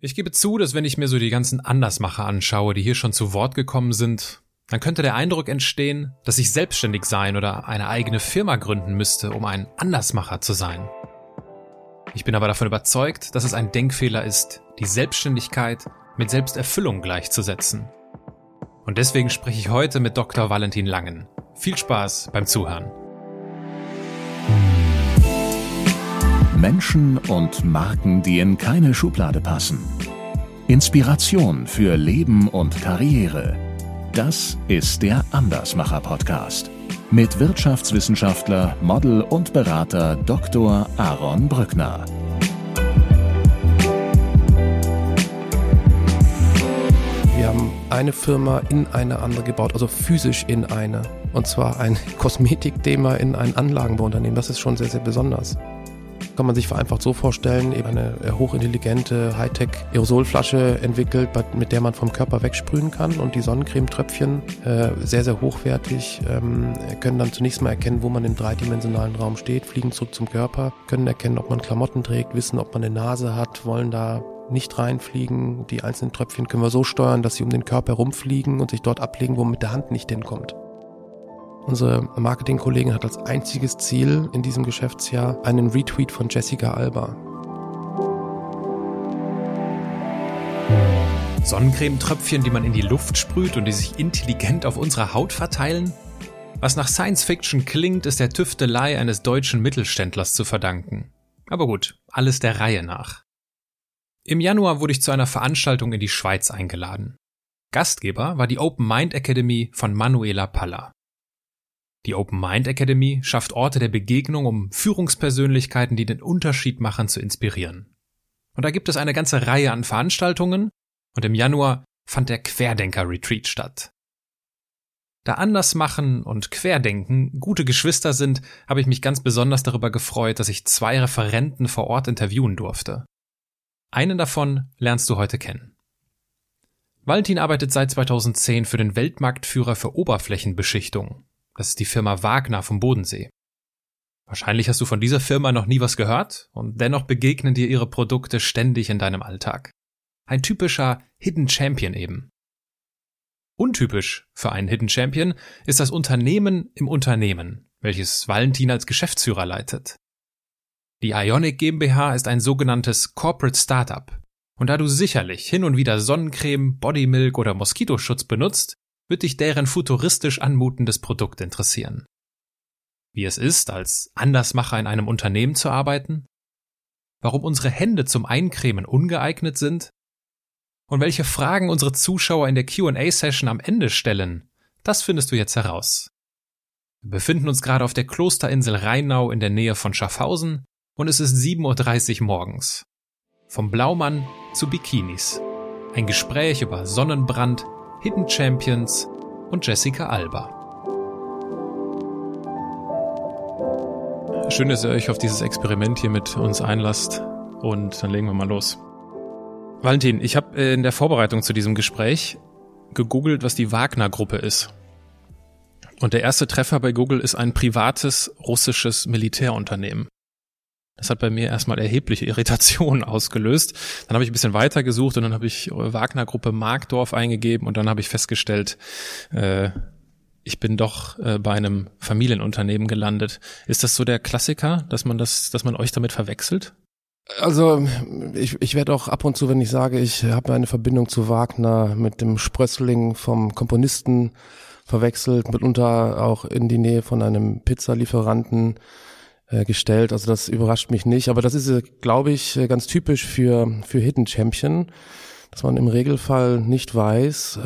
Ich gebe zu, dass wenn ich mir so die ganzen Andersmacher anschaue, die hier schon zu Wort gekommen sind, dann könnte der Eindruck entstehen, dass ich selbstständig sein oder eine eigene Firma gründen müsste, um ein Andersmacher zu sein. Ich bin aber davon überzeugt, dass es ein Denkfehler ist, die Selbstständigkeit mit Selbsterfüllung gleichzusetzen. Und deswegen spreche ich heute mit Dr. Valentin Langen. Viel Spaß beim Zuhören. Menschen und Marken, die in keine Schublade passen. Inspiration für Leben und Karriere. Das ist der Andersmacher Podcast mit Wirtschaftswissenschaftler, Model und Berater Dr. Aaron Brückner. Wir haben eine Firma in eine andere gebaut, also physisch in eine. Und zwar ein Kosmetikthema in ein Anlagenbauunternehmen. Das ist schon sehr, sehr besonders kann man sich vereinfacht so vorstellen, eben eine äh, hochintelligente Hightech-Aerosolflasche entwickelt, mit der man vom Körper wegsprühen kann und die Sonnencremetröpfchen, äh, sehr, sehr hochwertig, ähm, können dann zunächst mal erkennen, wo man im dreidimensionalen Raum steht, fliegen zurück zum Körper, können erkennen, ob man Klamotten trägt, wissen, ob man eine Nase hat, wollen da nicht reinfliegen. Die einzelnen Tröpfchen können wir so steuern, dass sie um den Körper herumfliegen und sich dort ablegen, wo man mit der Hand nicht hinkommt. Unsere Marketingkollegin hat als einziges Ziel in diesem Geschäftsjahr einen Retweet von Jessica Alba. Sonnencremetröpfchen, die man in die Luft sprüht und die sich intelligent auf unserer Haut verteilen? Was nach Science Fiction klingt, ist der Tüftelei eines deutschen Mittelständlers zu verdanken. Aber gut, alles der Reihe nach. Im Januar wurde ich zu einer Veranstaltung in die Schweiz eingeladen. Gastgeber war die Open Mind Academy von Manuela Palla. Die Open Mind Academy schafft Orte der Begegnung, um Führungspersönlichkeiten, die den Unterschied machen, zu inspirieren. Und da gibt es eine ganze Reihe an Veranstaltungen und im Januar fand der Querdenker Retreat statt. Da Andersmachen und Querdenken gute Geschwister sind, habe ich mich ganz besonders darüber gefreut, dass ich zwei Referenten vor Ort interviewen durfte. Einen davon lernst du heute kennen. Valentin arbeitet seit 2010 für den Weltmarktführer für Oberflächenbeschichtung das ist die Firma Wagner vom Bodensee. Wahrscheinlich hast du von dieser Firma noch nie was gehört und dennoch begegnen dir ihre Produkte ständig in deinem Alltag. Ein typischer Hidden Champion eben. Untypisch für einen Hidden Champion ist das Unternehmen im Unternehmen, welches Valentin als Geschäftsführer leitet. Die Ionic GmbH ist ein sogenanntes Corporate Startup. Und da du sicherlich hin und wieder Sonnencreme, Bodymilk oder Moskitoschutz benutzt, wird dich deren futuristisch anmutendes Produkt interessieren. Wie es ist, als Andersmacher in einem Unternehmen zu arbeiten? Warum unsere Hände zum Eincremen ungeeignet sind? Und welche Fragen unsere Zuschauer in der QA-Session am Ende stellen, das findest du jetzt heraus. Wir befinden uns gerade auf der Klosterinsel Rheinau in der Nähe von Schaffhausen und es ist 7.30 Uhr morgens. Vom Blaumann zu Bikinis. Ein Gespräch über Sonnenbrand, Hidden Champions und Jessica Alba. Schön, dass ihr euch auf dieses Experiment hier mit uns einlasst und dann legen wir mal los. Valentin, ich habe in der Vorbereitung zu diesem Gespräch gegoogelt, was die Wagner-Gruppe ist. Und der erste Treffer bei Google ist ein privates russisches Militärunternehmen. Das hat bei mir erstmal erhebliche Irritationen ausgelöst. Dann habe ich ein bisschen weiter gesucht und dann habe ich Wagner-Gruppe Markdorf eingegeben und dann habe ich festgestellt, äh, ich bin doch äh, bei einem Familienunternehmen gelandet. Ist das so der Klassiker, dass man das, dass man euch damit verwechselt? Also ich, ich werde auch ab und zu, wenn ich sage, ich habe eine Verbindung zu Wagner mit dem Sprössling vom Komponisten verwechselt, mitunter auch in die Nähe von einem Pizzalieferanten gestellt. Also das überrascht mich nicht. Aber das ist, äh, glaube ich, äh, ganz typisch für, für Hidden Champion, dass man im Regelfall nicht weiß,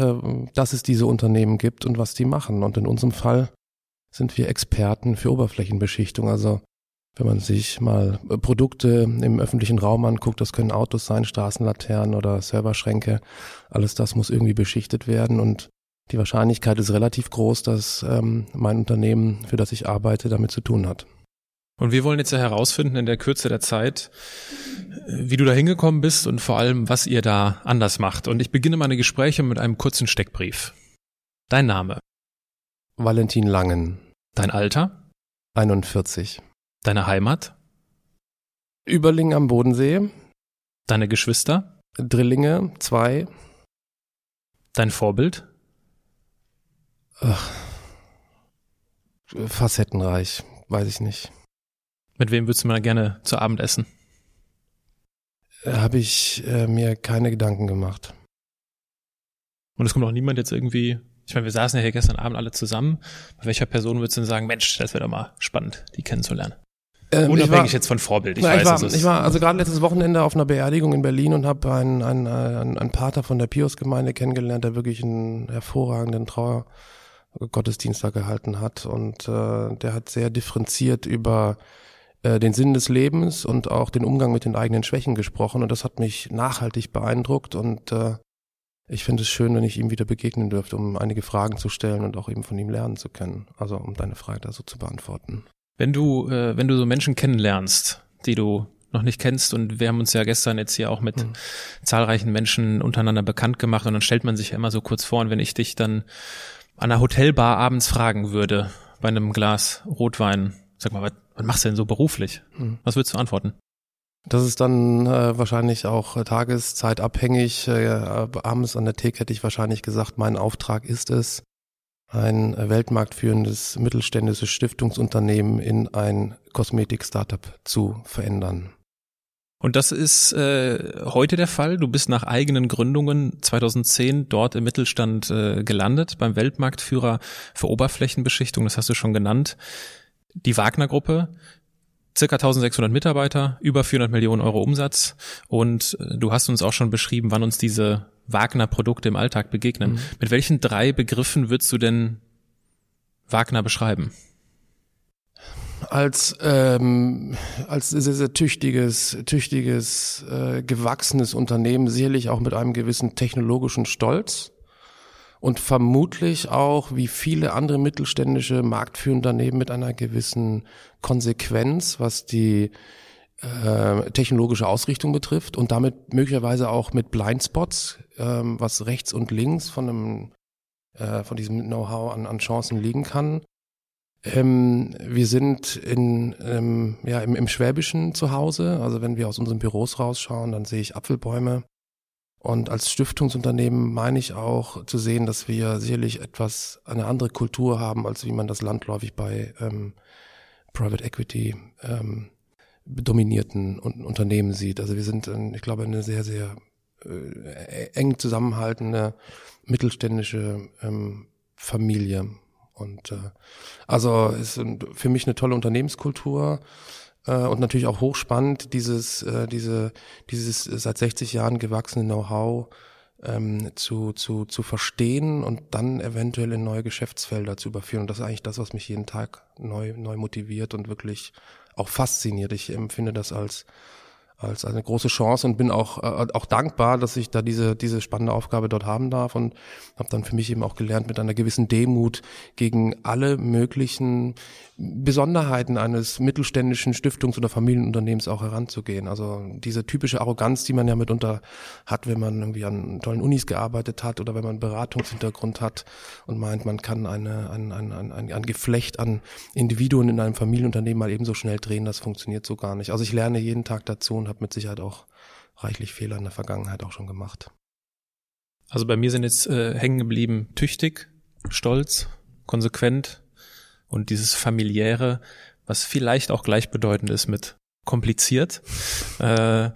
dass es diese Unternehmen gibt und was die machen. Und in unserem Fall sind wir Experten für Oberflächenbeschichtung. Also wenn man sich mal Produkte im öffentlichen Raum anguckt, das können Autos sein, Straßenlaternen oder Serverschränke, alles das muss irgendwie beschichtet werden und die Wahrscheinlichkeit ist relativ groß, dass ähm, mein Unternehmen, für das ich arbeite, damit zu tun hat. Und wir wollen jetzt ja herausfinden in der Kürze der Zeit, wie du da hingekommen bist und vor allem, was ihr da anders macht. Und ich beginne meine Gespräche mit einem kurzen Steckbrief. Dein Name? Valentin Langen. Dein Alter? 41. Deine Heimat? Überlingen am Bodensee. Deine Geschwister? Drillinge, zwei. Dein Vorbild? Ach, facettenreich, weiß ich nicht. Mit wem würdest du mal gerne zu Abend essen? Habe ich äh, mir keine Gedanken gemacht. Und es kommt auch niemand jetzt irgendwie, ich meine, wir saßen ja hier gestern Abend alle zusammen. Bei welcher Person würdest du denn sagen, Mensch, das wäre doch mal spannend, die kennenzulernen? Ähm, Unabhängig war, jetzt von Vorbild. Ich, na, weiß, ich, war, also ich war also gerade letztes Wochenende auf einer Beerdigung in Berlin und habe einen, einen, einen, einen Pater von der Pius-Gemeinde kennengelernt, der wirklich einen hervorragenden Trauergottesdienst da gehalten hat. Und äh, der hat sehr differenziert über äh, den Sinn des Lebens und auch den Umgang mit den eigenen Schwächen gesprochen. Und das hat mich nachhaltig beeindruckt und äh, ich finde es schön, wenn ich ihm wieder begegnen dürfte, um einige Fragen zu stellen und auch eben von ihm lernen zu können. Also um deine Frage da so zu beantworten. Wenn du, äh, wenn du so Menschen kennenlernst, die du noch nicht kennst und wir haben uns ja gestern jetzt hier auch mit mhm. zahlreichen Menschen untereinander bekannt gemacht und dann stellt man sich ja immer so kurz vor und wenn ich dich dann an einer Hotelbar abends fragen würde, bei einem Glas Rotwein, sag mal, was, was machst du denn so beruflich? Mhm. Was würdest du antworten? Das ist dann äh, wahrscheinlich auch tageszeitabhängig. Äh, abends an der Theke hätte ich wahrscheinlich gesagt, mein Auftrag ist es, ein weltmarktführendes mittelständisches Stiftungsunternehmen in ein Kosmetik-Startup zu verändern. Und das ist äh, heute der Fall. Du bist nach eigenen Gründungen 2010 dort im Mittelstand äh, gelandet, beim Weltmarktführer für Oberflächenbeschichtung, das hast du schon genannt. Die Wagner-Gruppe, circa 1600 Mitarbeiter, über 400 Millionen Euro Umsatz. Und äh, du hast uns auch schon beschrieben, wann uns diese Wagner-Produkte im Alltag begegnen. Mhm. Mit welchen drei Begriffen würdest du denn Wagner beschreiben? Als ähm, als sehr sehr tüchtiges tüchtiges äh, gewachsenes Unternehmen sicherlich auch mit einem gewissen technologischen Stolz und vermutlich auch wie viele andere mittelständische marktführende Unternehmen mit einer gewissen Konsequenz, was die äh, technologische Ausrichtung betrifft und damit möglicherweise auch mit Blindspots, ähm, was rechts und links von einem äh, von diesem Know-how an, an Chancen liegen kann. Ähm, wir sind in, ähm, ja, im, im Schwäbischen zu Hause. Also wenn wir aus unseren Büros rausschauen, dann sehe ich Apfelbäume. Und als Stiftungsunternehmen meine ich auch zu sehen, dass wir sicherlich etwas, eine andere Kultur haben, als wie man das landläufig bei ähm, Private Equity ähm, dominierten Unternehmen sieht. Also wir sind, ich glaube, eine sehr, sehr äh, eng zusammenhaltende mittelständische ähm, Familie. Und äh, also ist für mich eine tolle Unternehmenskultur und natürlich auch hochspannend, dieses, äh, diese, dieses seit 60 Jahren gewachsene Know-how ähm, zu, zu, zu verstehen und dann eventuell in neue Geschäftsfelder zu überführen. Und das ist eigentlich das, was mich jeden Tag neu, neu motiviert und wirklich auch fasziniert. Ich empfinde das als als eine große Chance und bin auch äh, auch dankbar, dass ich da diese diese spannende Aufgabe dort haben darf und habe dann für mich eben auch gelernt, mit einer gewissen Demut gegen alle möglichen Besonderheiten eines mittelständischen Stiftungs- oder Familienunternehmens auch heranzugehen. Also diese typische Arroganz, die man ja mitunter hat, wenn man irgendwie an tollen Unis gearbeitet hat oder wenn man einen Beratungshintergrund hat und meint, man kann eine, ein, ein, ein, ein Geflecht an Individuen in einem Familienunternehmen mal ebenso schnell drehen, das funktioniert so gar nicht. Also ich lerne jeden Tag dazu und habe mit Sicherheit auch reichlich Fehler in der Vergangenheit auch schon gemacht. Also bei mir sind jetzt äh, hängen geblieben tüchtig, stolz, konsequent und dieses familiäre, was vielleicht auch gleichbedeutend ist mit kompliziert. Äh,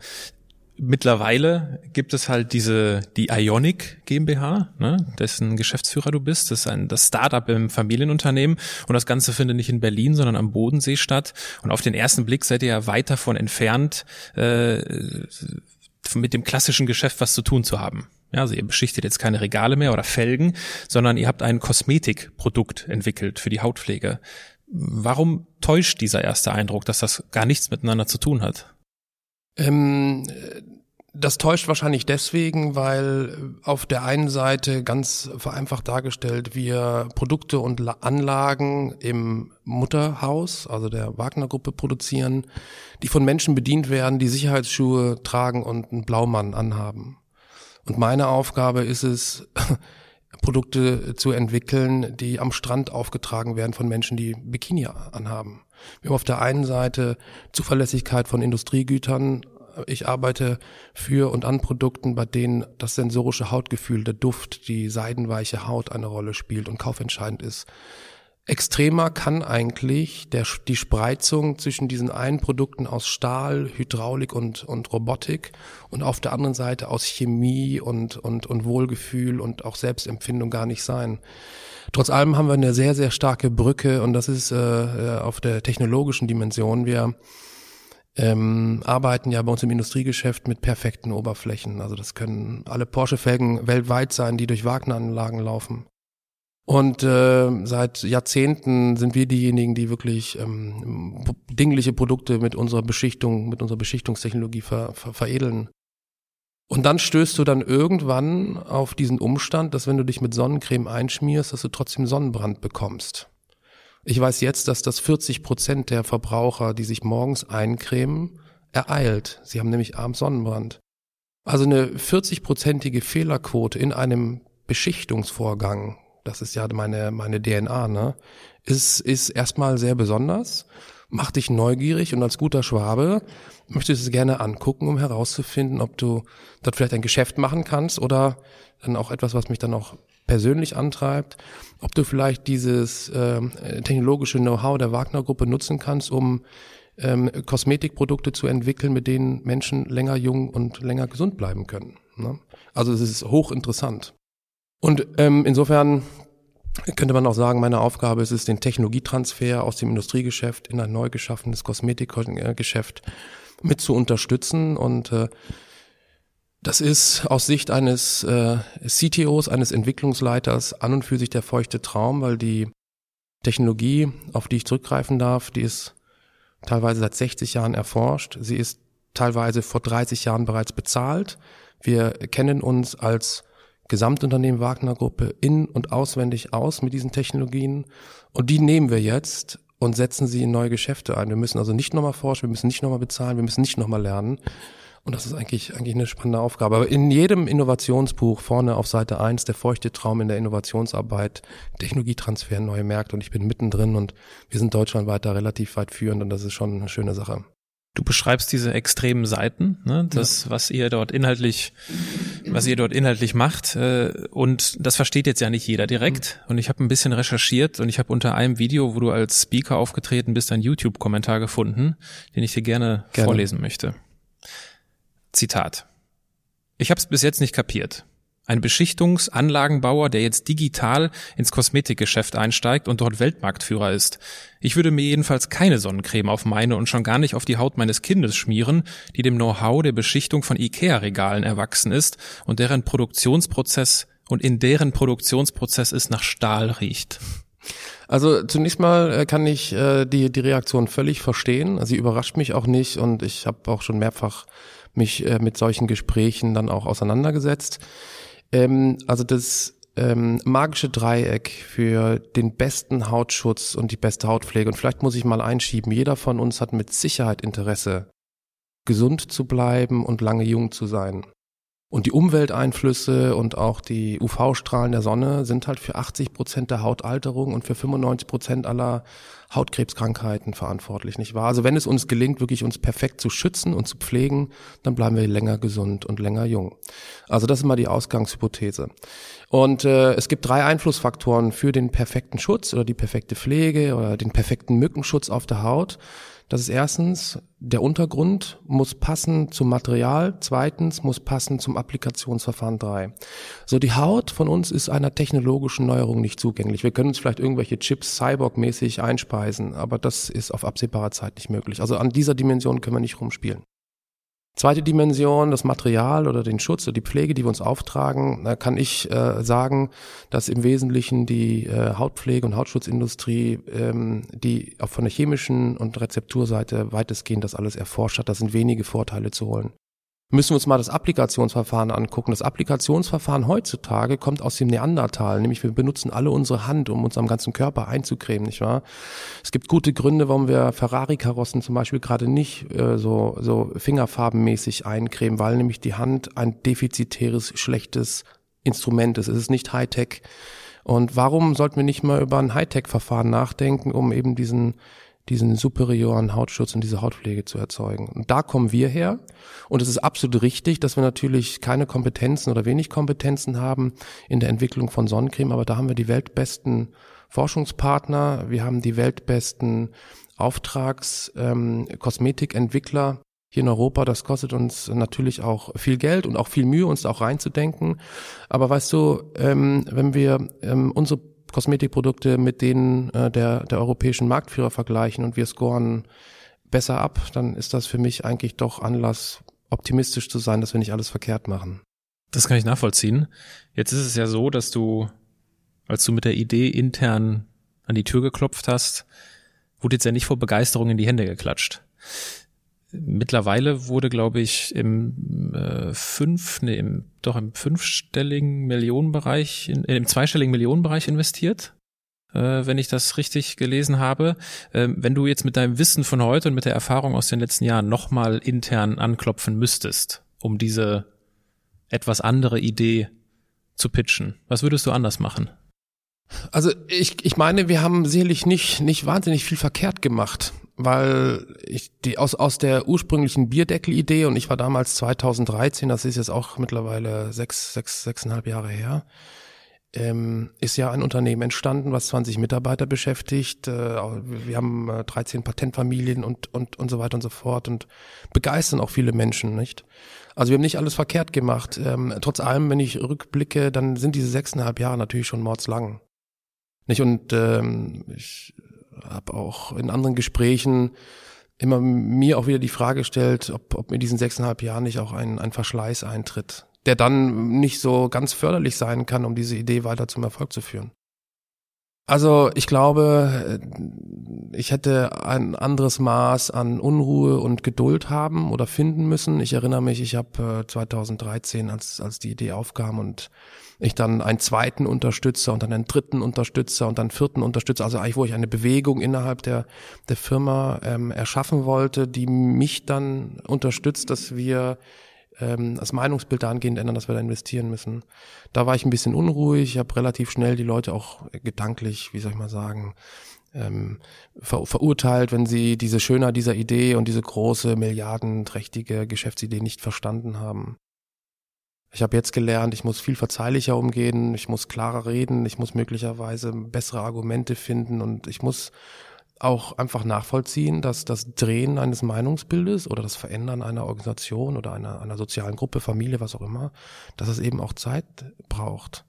mittlerweile gibt es halt diese die Ionic GmbH, ne, dessen Geschäftsführer du bist. Das ist ein das Startup im Familienunternehmen und das Ganze findet nicht in Berlin, sondern am Bodensee statt. Und auf den ersten Blick seid ihr ja weit davon entfernt, äh, mit dem klassischen Geschäft was zu tun zu haben. Ja, also ihr beschichtet jetzt keine Regale mehr oder Felgen, sondern ihr habt ein Kosmetikprodukt entwickelt für die Hautpflege. Warum täuscht dieser erste Eindruck, dass das gar nichts miteinander zu tun hat? Ähm, das täuscht wahrscheinlich deswegen, weil auf der einen Seite ganz vereinfacht dargestellt wir Produkte und Anlagen im Mutterhaus, also der Wagner-Gruppe produzieren, die von Menschen bedient werden, die Sicherheitsschuhe tragen und einen Blaumann anhaben. Und meine Aufgabe ist es, Produkte zu entwickeln, die am Strand aufgetragen werden von Menschen, die Bikini anhaben. Wir haben auf der einen Seite Zuverlässigkeit von Industriegütern ich arbeite für und an Produkten, bei denen das sensorische Hautgefühl, der Duft, die seidenweiche Haut eine Rolle spielt und kaufentscheidend ist. Extremer kann eigentlich der, die Spreizung zwischen diesen einen Produkten aus Stahl, Hydraulik und, und Robotik und auf der anderen Seite aus Chemie und, und, und Wohlgefühl und auch Selbstempfindung gar nicht sein. Trotz allem haben wir eine sehr, sehr starke Brücke und das ist äh, auf der technologischen Dimension. Wir ähm, arbeiten ja bei uns im Industriegeschäft mit perfekten Oberflächen. Also das können alle Porsche-Felgen weltweit sein, die durch Wagner-Anlagen laufen. Und äh, seit Jahrzehnten sind wir diejenigen, die wirklich ähm, dingliche Produkte mit unserer Beschichtung, mit unserer Beschichtungstechnologie ver, ver, veredeln. Und dann stößt du dann irgendwann auf diesen Umstand, dass wenn du dich mit Sonnencreme einschmierst, dass du trotzdem Sonnenbrand bekommst. Ich weiß jetzt, dass das 40 Prozent der Verbraucher, die sich morgens eincremen, ereilt. Sie haben nämlich abends Sonnenbrand. Also eine 40-prozentige Fehlerquote in einem Beschichtungsvorgang das ist ja meine, meine DNA, ne, ist, ist erstmal sehr besonders, macht dich neugierig und als guter Schwabe möchtest du es gerne angucken, um herauszufinden, ob du dort vielleicht ein Geschäft machen kannst oder dann auch etwas, was mich dann auch persönlich antreibt, ob du vielleicht dieses äh, technologische Know-how der Wagner-Gruppe nutzen kannst, um ähm, Kosmetikprodukte zu entwickeln, mit denen Menschen länger jung und länger gesund bleiben können. Ne? Also es ist hochinteressant. Und ähm, insofern könnte man auch sagen, meine Aufgabe ist es, den Technologietransfer aus dem Industriegeschäft in ein neu geschaffenes Kosmetikgeschäft mit zu unterstützen. Und äh, das ist aus Sicht eines äh, CTOs, eines Entwicklungsleiters an und für sich der feuchte Traum, weil die Technologie, auf die ich zurückgreifen darf, die ist teilweise seit 60 Jahren erforscht. Sie ist teilweise vor 30 Jahren bereits bezahlt. Wir kennen uns als Gesamtunternehmen Wagner Gruppe in- und auswendig aus mit diesen Technologien. Und die nehmen wir jetzt und setzen sie in neue Geschäfte ein. Wir müssen also nicht nochmal forschen, wir müssen nicht nochmal bezahlen, wir müssen nicht nochmal lernen. Und das ist eigentlich, eigentlich eine spannende Aufgabe. Aber in jedem Innovationsbuch vorne auf Seite eins der feuchte Traum in der Innovationsarbeit, Technologietransfer, neue Märkte und ich bin mittendrin und wir sind deutschlandweit da relativ weit führend und das ist schon eine schöne Sache. Du beschreibst diese extremen Seiten, ne? das, ja. was ihr dort inhaltlich, was ihr dort inhaltlich macht. Äh, und das versteht jetzt ja nicht jeder direkt. Mhm. Und ich habe ein bisschen recherchiert und ich habe unter einem Video, wo du als Speaker aufgetreten bist, einen YouTube-Kommentar gefunden, den ich dir gerne, gerne. vorlesen möchte. Zitat. Ich habe es bis jetzt nicht kapiert. Ein Beschichtungsanlagenbauer, der jetzt digital ins Kosmetikgeschäft einsteigt und dort Weltmarktführer ist. Ich würde mir jedenfalls keine Sonnencreme auf meine und schon gar nicht auf die Haut meines Kindes schmieren, die dem Know-how der Beschichtung von IKEA-Regalen erwachsen ist und deren Produktionsprozess und in deren Produktionsprozess es nach Stahl riecht. Also zunächst mal äh, kann ich äh, die, die Reaktion völlig verstehen. Sie überrascht mich auch nicht und ich habe auch schon mehrfach mich äh, mit solchen Gesprächen dann auch auseinandergesetzt. Ähm, also das ähm, magische Dreieck für den besten Hautschutz und die beste Hautpflege. Und vielleicht muss ich mal einschieben, jeder von uns hat mit Sicherheit Interesse, gesund zu bleiben und lange jung zu sein. Und die Umwelteinflüsse und auch die UV-Strahlen der Sonne sind halt für 80 Prozent der Hautalterung und für 95 Prozent aller Hautkrebskrankheiten verantwortlich, nicht wahr? Also wenn es uns gelingt, wirklich uns perfekt zu schützen und zu pflegen, dann bleiben wir länger gesund und länger jung. Also das ist mal die Ausgangshypothese. Und äh, es gibt drei Einflussfaktoren für den perfekten Schutz oder die perfekte Pflege oder den perfekten Mückenschutz auf der Haut. Das ist erstens, der Untergrund muss passen zum Material. Zweitens muss passen zum Applikationsverfahren 3. So, die Haut von uns ist einer technologischen Neuerung nicht zugänglich. Wir können uns vielleicht irgendwelche Chips cyborg-mäßig einspeisen, aber das ist auf absehbarer Zeit nicht möglich. Also an dieser Dimension können wir nicht rumspielen. Zweite Dimension, das Material oder den Schutz oder die Pflege, die wir uns auftragen, da kann ich äh, sagen, dass im Wesentlichen die äh, Hautpflege und Hautschutzindustrie, ähm, die auch von der chemischen und Rezepturseite weitestgehend das alles erforscht hat, da sind wenige Vorteile zu holen müssen wir uns mal das Applikationsverfahren angucken. Das Applikationsverfahren heutzutage kommt aus dem Neandertal, nämlich wir benutzen alle unsere Hand, um uns am ganzen Körper einzucremen, nicht wahr? Es gibt gute Gründe, warum wir Ferrari-Karossen zum Beispiel gerade nicht äh, so, so fingerfarbenmäßig eincremen, weil nämlich die Hand ein defizitäres, schlechtes Instrument ist. Es ist nicht Hightech. Und warum sollten wir nicht mal über ein Hightech-Verfahren nachdenken, um eben diesen diesen superioren Hautschutz und diese Hautpflege zu erzeugen. Und da kommen wir her. Und es ist absolut richtig, dass wir natürlich keine Kompetenzen oder wenig Kompetenzen haben in der Entwicklung von Sonnencreme, aber da haben wir die weltbesten Forschungspartner, wir haben die weltbesten Auftrags ähm, hier in Europa. Das kostet uns natürlich auch viel Geld und auch viel Mühe, uns da auch reinzudenken. Aber weißt du, ähm, wenn wir ähm, unsere Kosmetikprodukte mit denen äh, der, der europäischen Marktführer vergleichen und wir scoren besser ab, dann ist das für mich eigentlich doch Anlass, optimistisch zu sein, dass wir nicht alles verkehrt machen. Das kann ich nachvollziehen. Jetzt ist es ja so, dass du, als du mit der Idee intern an die Tür geklopft hast, wurde jetzt ja nicht vor Begeisterung in die Hände geklatscht. Mittlerweile wurde, glaube ich, im äh, fünf, nee, im, doch im fünfstelligen Millionenbereich, in, äh, im zweistelligen Millionenbereich investiert, äh, wenn ich das richtig gelesen habe. Äh, wenn du jetzt mit deinem Wissen von heute und mit der Erfahrung aus den letzten Jahren nochmal intern anklopfen müsstest, um diese etwas andere Idee zu pitchen, was würdest du anders machen? Also ich, ich meine, wir haben sicherlich nicht, nicht wahnsinnig viel verkehrt gemacht, weil ich die aus, aus der ursprünglichen Bierdeckel-Idee und ich war damals 2013, das ist jetzt auch mittlerweile sechs, sechs, sechseinhalb Jahre her, ähm, ist ja ein Unternehmen entstanden, was 20 Mitarbeiter beschäftigt. Äh, wir haben äh, 13 Patentfamilien und, und, und so weiter und so fort und begeistern auch viele Menschen, nicht? Also wir haben nicht alles verkehrt gemacht. Ähm, trotz allem, wenn ich rückblicke, dann sind diese sechseinhalb Jahre natürlich schon mordslang. Nicht? Und ähm, ich habe auch in anderen Gesprächen immer mir auch wieder die Frage gestellt, ob, ob in diesen sechseinhalb Jahren nicht auch ein, ein Verschleiß eintritt, der dann nicht so ganz förderlich sein kann, um diese Idee weiter zum Erfolg zu führen. Also ich glaube, ich hätte ein anderes Maß an Unruhe und Geduld haben oder finden müssen. Ich erinnere mich, ich habe 2013, als, als die Idee aufkam und ich dann einen zweiten Unterstützer und dann einen dritten Unterstützer und dann vierten Unterstützer, also eigentlich wo ich eine Bewegung innerhalb der, der Firma ähm, erschaffen wollte, die mich dann unterstützt, dass wir ähm, das Meinungsbild dahingehend ändern, dass wir da investieren müssen. Da war ich ein bisschen unruhig, ich habe relativ schnell die Leute auch gedanklich, wie soll ich mal sagen, ähm, ver verurteilt, wenn sie diese Schönheit dieser Idee und diese große, milliardenträchtige Geschäftsidee nicht verstanden haben. Ich habe jetzt gelernt, ich muss viel verzeihlicher umgehen, ich muss klarer reden, ich muss möglicherweise bessere Argumente finden und ich muss auch einfach nachvollziehen, dass das Drehen eines Meinungsbildes oder das Verändern einer Organisation oder einer, einer sozialen Gruppe, Familie, was auch immer, dass es eben auch Zeit braucht.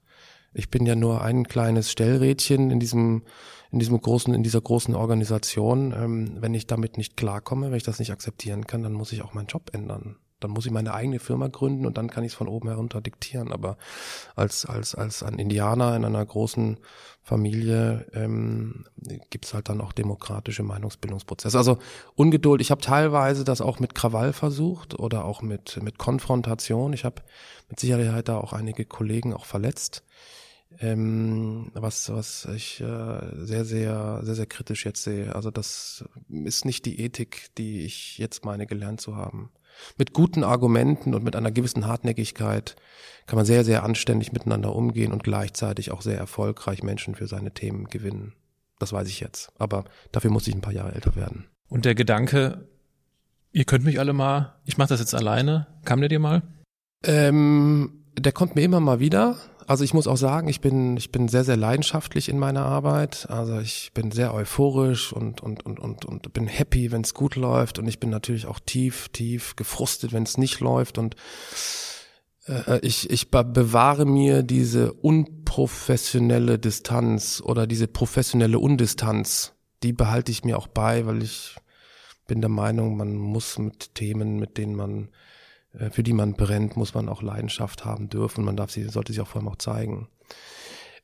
Ich bin ja nur ein kleines Stellrädchen in diesem, in diesem großen, in dieser großen Organisation. Ähm, wenn ich damit nicht klarkomme, wenn ich das nicht akzeptieren kann, dann muss ich auch meinen Job ändern dann muss ich meine eigene Firma gründen und dann kann ich es von oben herunter diktieren. Aber als, als, als ein Indianer in einer großen Familie ähm, gibt es halt dann auch demokratische Meinungsbildungsprozesse. Also Ungeduld, ich habe teilweise das auch mit Krawall versucht oder auch mit, mit Konfrontation. Ich habe mit Sicherheit da auch einige Kollegen auch verletzt. Ähm, was, was ich äh, sehr, sehr, sehr, sehr kritisch jetzt sehe. Also das ist nicht die Ethik, die ich jetzt meine gelernt zu haben mit guten Argumenten und mit einer gewissen Hartnäckigkeit kann man sehr, sehr anständig miteinander umgehen und gleichzeitig auch sehr erfolgreich Menschen für seine Themen gewinnen. Das weiß ich jetzt. Aber dafür muss ich ein paar Jahre älter werden. Und der Gedanke, ihr könnt mich alle mal, ich mache das jetzt alleine, kam der dir mal? Ähm, der kommt mir immer mal wieder. Also ich muss auch sagen, ich bin, ich bin sehr, sehr leidenschaftlich in meiner Arbeit. Also ich bin sehr euphorisch und, und, und, und, und bin happy, wenn es gut läuft. Und ich bin natürlich auch tief, tief gefrustet, wenn es nicht läuft. Und äh, ich, ich bewahre mir diese unprofessionelle Distanz oder diese professionelle Undistanz. Die behalte ich mir auch bei, weil ich bin der Meinung, man muss mit Themen, mit denen man äh, für die man brennt, muss man auch Leidenschaft haben dürfen. Man darf sie, sollte sie auch vor allem auch zeigen.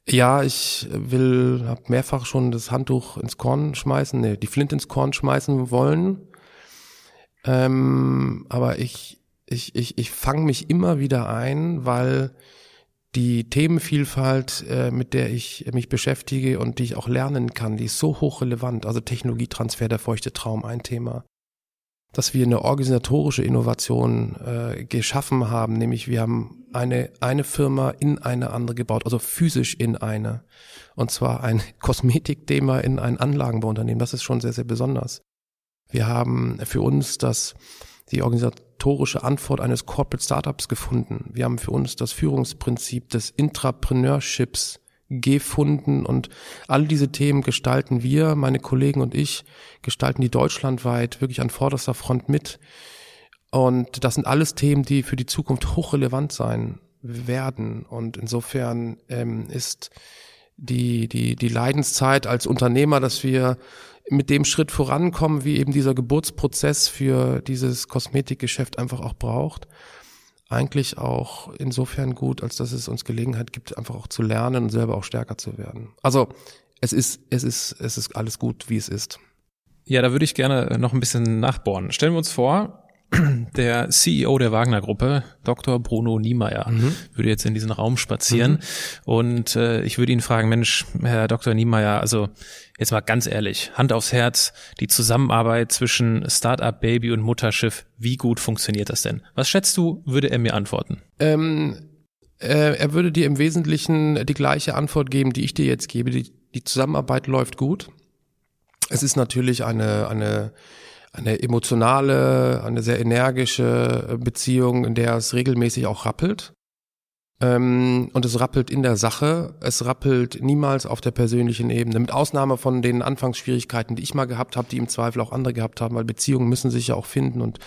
Ja, ich will, habe mehrfach schon das Handtuch ins Korn schmeißen, nee, die Flint ins Korn schmeißen wollen. Ähm, aber ich, ich, ich, ich fange mich immer wieder ein, weil die Themenvielfalt, äh, mit der ich mich beschäftige und die ich auch lernen kann, die ist so hochrelevant. Also Technologietransfer, der feuchte Traum, ein Thema. Dass wir eine organisatorische Innovation äh, geschaffen haben, nämlich wir haben eine, eine Firma in eine andere gebaut, also physisch in eine. Und zwar ein Kosmetikthema in ein Anlagenbauunternehmen. Das ist schon sehr, sehr besonders. Wir haben für uns das, die organisatorische Antwort eines Corporate Startups gefunden. Wir haben für uns das Führungsprinzip des Intrapreneurships gefunden und all diese Themen gestalten wir, meine Kollegen und ich, gestalten die deutschlandweit wirklich an vorderster Front mit. Und das sind alles Themen, die für die Zukunft hochrelevant sein werden. Und insofern ähm, ist die, die, die Leidenszeit als Unternehmer, dass wir mit dem Schritt vorankommen, wie eben dieser Geburtsprozess für dieses Kosmetikgeschäft einfach auch braucht eigentlich auch insofern gut, als dass es uns Gelegenheit gibt, einfach auch zu lernen und selber auch stärker zu werden. Also es ist, es ist, es ist alles gut, wie es ist. Ja, da würde ich gerne noch ein bisschen nachbohren. Stellen wir uns vor, der CEO der Wagner Gruppe, Dr. Bruno Niemeyer, mhm. würde jetzt in diesen Raum spazieren mhm. und äh, ich würde ihn fragen, Mensch, Herr Dr. Niemeyer, also jetzt mal ganz ehrlich, Hand aufs Herz, die Zusammenarbeit zwischen Startup Baby und Mutterschiff, wie gut funktioniert das denn? Was schätzt du, würde er mir antworten? Ähm, äh, er würde dir im Wesentlichen die gleiche Antwort geben, die ich dir jetzt gebe. Die, die Zusammenarbeit läuft gut. Es ist natürlich eine, eine eine emotionale, eine sehr energische Beziehung, in der es regelmäßig auch rappelt. Ähm, und es rappelt in der Sache, es rappelt niemals auf der persönlichen Ebene, mit Ausnahme von den Anfangsschwierigkeiten, die ich mal gehabt habe, die im Zweifel auch andere gehabt haben, weil Beziehungen müssen sich ja auch finden und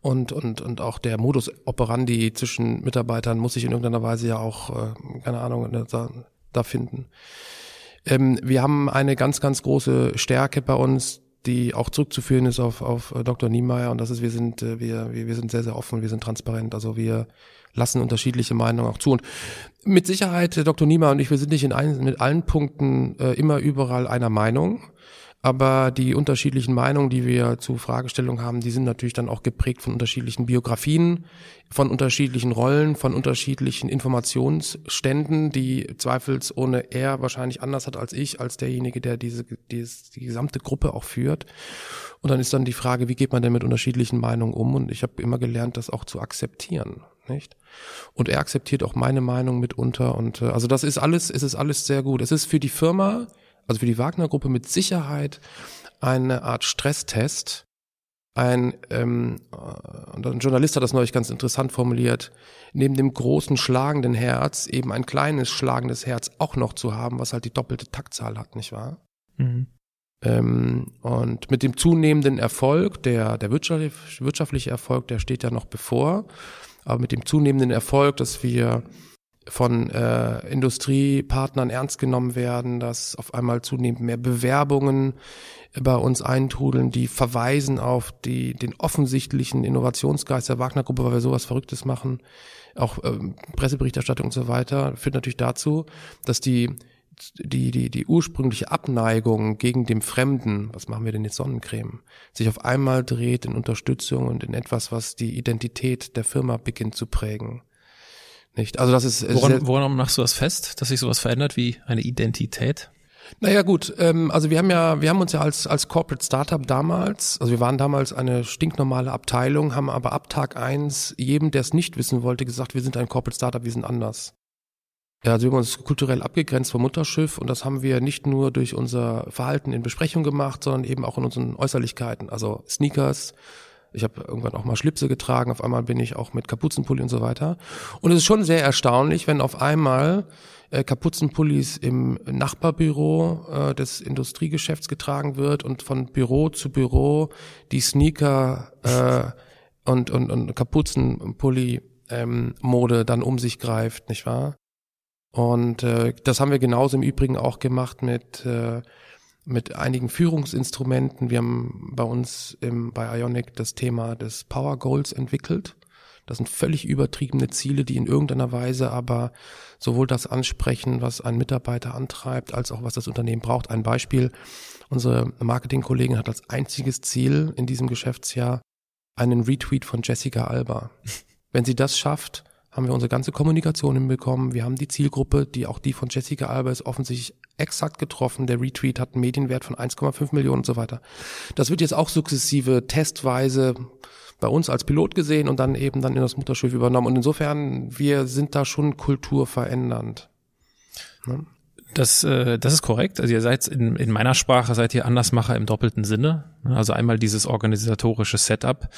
und und und auch der Modus operandi zwischen Mitarbeitern muss sich in irgendeiner Weise ja auch, äh, keine Ahnung, da, da finden. Ähm, wir haben eine ganz, ganz große Stärke bei uns, die auch zurückzuführen ist auf, auf äh, Dr. Niemeyer und das ist, wir sind, äh, wir, wir sind sehr, sehr offen, wir sind transparent, also wir lassen unterschiedliche Meinungen auch zu. Und mit Sicherheit, äh, Dr. Niemeyer und ich, wir sind nicht in ein, mit allen Punkten äh, immer überall einer Meinung. Aber die unterschiedlichen Meinungen, die wir zu Fragestellungen haben, die sind natürlich dann auch geprägt von unterschiedlichen Biografien, von unterschiedlichen Rollen, von unterschiedlichen Informationsständen, die zweifelsohne er wahrscheinlich anders hat als ich, als derjenige, der diese, die, die gesamte Gruppe auch führt. Und dann ist dann die Frage, wie geht man denn mit unterschiedlichen Meinungen um? Und ich habe immer gelernt, das auch zu akzeptieren, nicht? Und er akzeptiert auch meine Meinung mitunter. Und äh, also das ist alles, es ist alles sehr gut. Es ist für die Firma also für die Wagner-Gruppe mit Sicherheit eine Art Stresstest. Ein, ähm, und ein Journalist hat das neulich ganz interessant formuliert, neben dem großen schlagenden Herz eben ein kleines schlagendes Herz auch noch zu haben, was halt die doppelte Taktzahl hat, nicht wahr? Mhm. Ähm, und mit dem zunehmenden Erfolg, der, der wirtschaftliche Erfolg, der steht ja noch bevor, aber mit dem zunehmenden Erfolg, dass wir von äh, Industriepartnern ernst genommen werden, dass auf einmal zunehmend mehr Bewerbungen bei uns eintrudeln, die verweisen auf die, den offensichtlichen Innovationsgeist der Wagner-Gruppe, weil wir sowas Verrücktes machen, auch ähm, Presseberichterstattung und so weiter, führt natürlich dazu, dass die die, die, die ursprüngliche Abneigung gegen dem Fremden, was machen wir denn jetzt Sonnencreme, sich auf einmal dreht in Unterstützung und in etwas, was die Identität der Firma beginnt zu prägen. Nicht? Also das ist woran, woran machst du das fest, dass sich sowas verändert wie eine Identität? Naja gut, ähm, also wir haben ja, wir haben uns ja als als Corporate Startup damals, also wir waren damals eine stinknormale Abteilung, haben aber ab Tag eins jedem, der es nicht wissen wollte, gesagt, wir sind ein Corporate Startup, wir sind anders. Ja, also wir haben uns kulturell abgegrenzt vom Mutterschiff und das haben wir nicht nur durch unser Verhalten in Besprechungen gemacht, sondern eben auch in unseren Äußerlichkeiten, also Sneakers, ich habe irgendwann auch mal Schlipse getragen, auf einmal bin ich auch mit Kapuzenpulli und so weiter. Und es ist schon sehr erstaunlich, wenn auf einmal äh, Kapuzenpullis im Nachbarbüro äh, des Industriegeschäfts getragen wird und von Büro zu Büro die Sneaker äh, und, und, und Kapuzenpulli ähm, Mode dann um sich greift, nicht wahr? Und äh, das haben wir genauso im Übrigen auch gemacht mit äh, mit einigen Führungsinstrumenten. Wir haben bei uns im, bei Ionic das Thema des Power Goals entwickelt. Das sind völlig übertriebene Ziele, die in irgendeiner Weise aber sowohl das ansprechen, was ein Mitarbeiter antreibt, als auch was das Unternehmen braucht. Ein Beispiel. Unsere Marketingkollegin hat als einziges Ziel in diesem Geschäftsjahr einen Retweet von Jessica Alba. Wenn sie das schafft, haben wir unsere ganze Kommunikation hinbekommen. Wir haben die Zielgruppe, die auch die von Jessica Alba ist, offensichtlich exakt getroffen. Der Retweet hat einen Medienwert von 1,5 Millionen und so weiter. Das wird jetzt auch sukzessive testweise bei uns als Pilot gesehen und dann eben dann in das Mutterschiff übernommen. Und insofern, wir sind da schon kulturverändernd. Ne? Das, äh, das ist korrekt. Also ihr seid in, in meiner Sprache seid ihr Andersmacher im doppelten Sinne. Also einmal dieses organisatorische Setup,